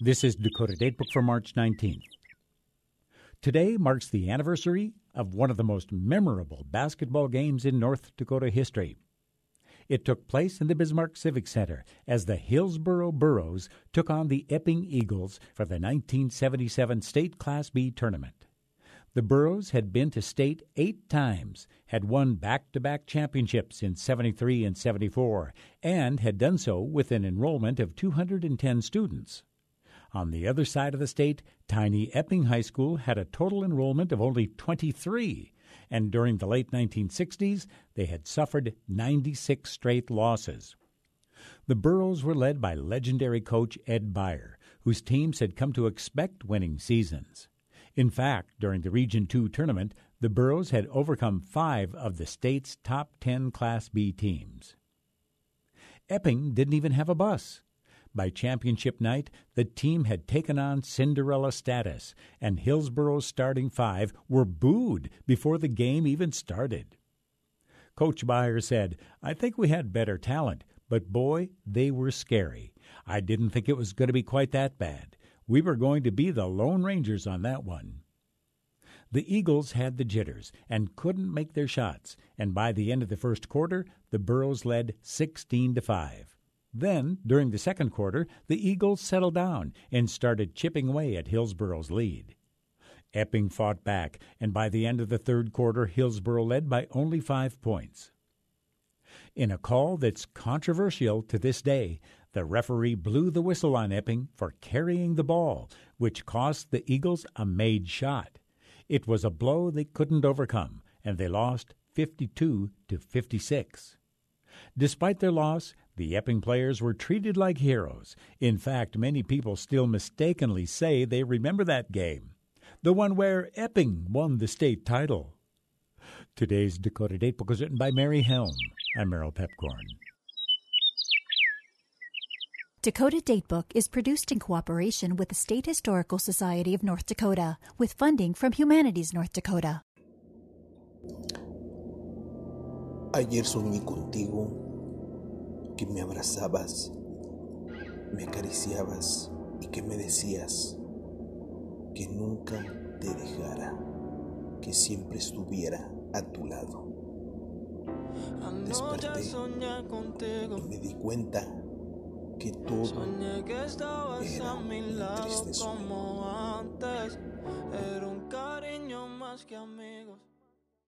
This is Dakota Datebook for March 19th. Today marks the anniversary of one of the most memorable basketball games in North Dakota history. It took place in the Bismarck Civic Center as the Hillsboro Burros took on the Epping Eagles for the 1977 State Class B tournament. The Burros had been to state eight times, had won back to back championships in 73 and 74, and had done so with an enrollment of 210 students. On the other side of the state, tiny Epping High School had a total enrollment of only 23, and during the late 1960s, they had suffered 96 straight losses. The Burros were led by legendary coach Ed Beyer, whose teams had come to expect winning seasons. In fact, during the Region 2 tournament, the Burros had overcome five of the state's top 10 Class B teams. Epping didn't even have a bus. By championship night, the team had taken on Cinderella status, and Hillsboro's starting five were booed before the game even started. Coach Beyer said, I think we had better talent, but boy, they were scary. I didn't think it was going to be quite that bad. We were going to be the Lone Rangers on that one. The Eagles had the jitters and couldn't make their shots, and by the end of the first quarter, the Burros led 16 to 5. Then, during the second quarter, the Eagles settled down and started chipping away at Hillsboro's lead. Epping fought back, and by the end of the third quarter, Hillsboro led by only five points. In a call that's controversial to this day, the referee blew the whistle on Epping for carrying the ball, which cost the Eagles a made shot. It was a blow they couldn't overcome, and they lost 52 to 56. Despite their loss, the Epping players were treated like heroes. In fact, many people still mistakenly say they remember that game, the one where Epping won the state title. Today's Dakota Datebook was written by Merry Helm. I'm Merrill Piepkorn. Dakota Datebook is produced in cooperation with the State Historical Society of North Dakota with funding from Humanities North Dakota. Ayer soñé contigo que me abrazabas, me acariciabas y que me decías que nunca te dejara, que siempre estuviera a tu lado. Desperté y me di cuenta que todo era un triste sueño. Era un cariño más que amigos.